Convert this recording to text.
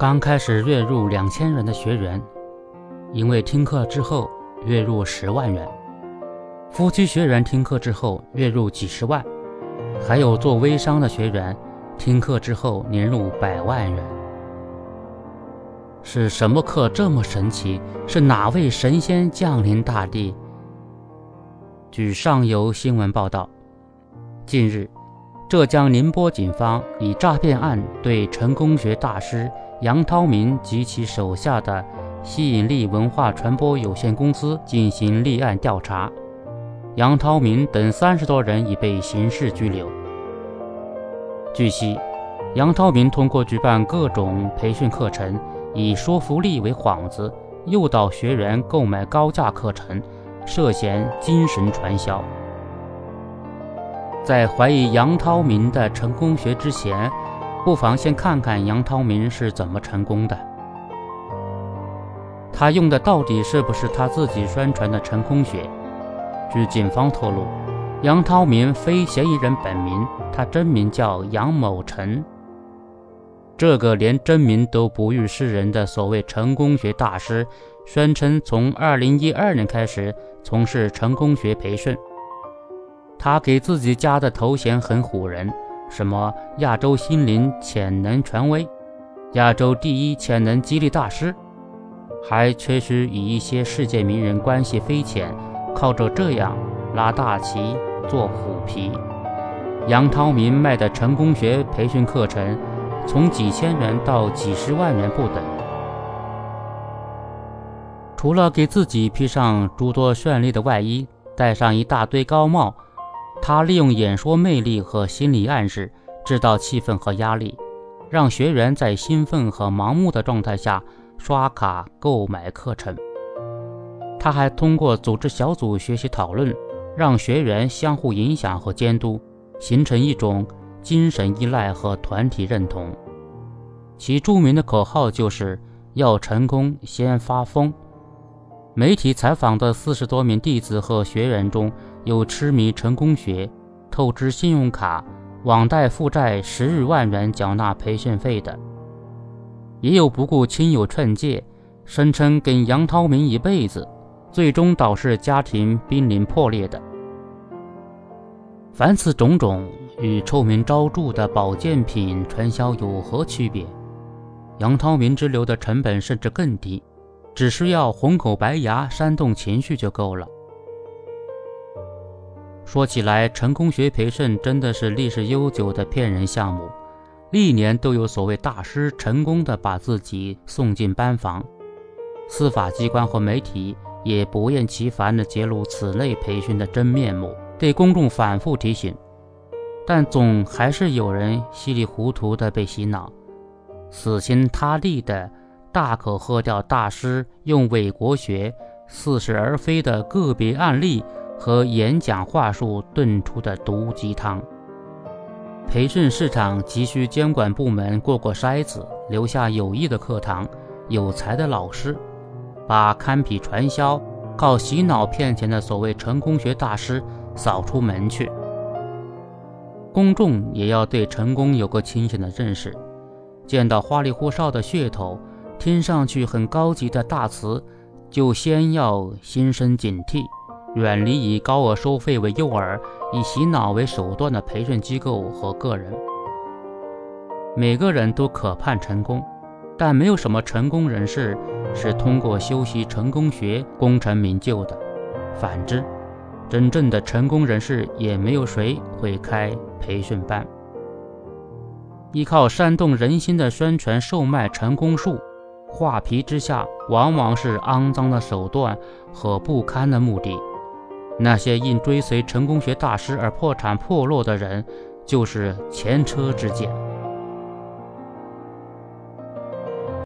刚开始月入两千元的学员，因为听课之后月入十万元；夫妻学员听课之后月入几十万；还有做微商的学员，听课之后年入百万元。是什么课这么神奇？是哪位神仙降临大地？据上游新闻报道，近日，浙江宁波警方以诈骗案对成功学大师杨涛明及其手下的吸引力文化传播有限公司进行立案调查，杨涛明等三十多人已被刑事拘留。据悉，杨涛明通过举办各种培训课程，以说服力为幌子，诱导学员购买高价课程。涉嫌精神传销。在怀疑杨涛明的成功学之前，不妨先看看杨涛明是怎么成功的。他用的到底是不是他自己宣传的成功学？据警方透露，杨涛明非嫌疑人本名，他真名叫杨某成。这个连真名都不予示人的所谓成功学大师。宣称从2012年开始从事成功学培训，他给自己加的头衔很唬人，什么亚洲心灵潜能权威、亚洲第一潜能激励大师，还确实与一些世界名人关系匪浅，靠着这样拉大旗做虎皮。杨涛明卖的成功学培训课程，从几千元到几十万元不等。除了给自己披上诸多绚丽的外衣，戴上一大堆高帽，他利用演说魅力和心理暗示，制造气氛和压力，让学员在兴奋和盲目的状态下刷卡购买课程。他还通过组织小组学习讨论，让学员相互影响和监督，形成一种精神依赖和团体认同。其著名的口号就是要成功，先发疯。媒体采访的四十多名弟子和学员中，有痴迷成功学、透支信用卡、网贷负债十余万元缴纳培训费的，也有不顾亲友劝诫，声称跟杨涛明一辈子，最终导致家庭濒临破裂的。凡此种种，与臭名昭著的保健品传销有何区别？杨涛明之流的成本甚至更低。只需要红口白牙煽动情绪就够了。说起来，成功学培训真的是历史悠久的骗人项目，历年都有所谓大师成功的把自己送进班房，司法机关和媒体也不厌其烦地揭露此类培训的真面目，对公众反复提醒，但总还是有人稀里糊涂地被洗脑，死心塌地的。大可喝掉大师用伪国学、似是而非的个别案例和演讲话术炖出的毒鸡汤。培训市场急需监管部门过过筛子，留下有益的课堂、有才的老师，把堪比传销、靠洗脑骗钱的所谓成功学大师扫出门去。公众也要对成功有个清醒的认识，见到花里胡哨的噱头。听上去很高级的大词，就先要心生警惕，远离以高额收费为诱饵、以洗脑为手段的培训机构和个人。每个人都渴盼成功，但没有什么成功人士是通过修习成功学功成名就的。反之，真正的成功人士也没有谁会开培训班，依靠煽动人心的宣传售卖成功术。画皮之下，往往是肮脏的手段和不堪的目的。那些因追随成功学大师而破产破落的人，就是前车之鉴。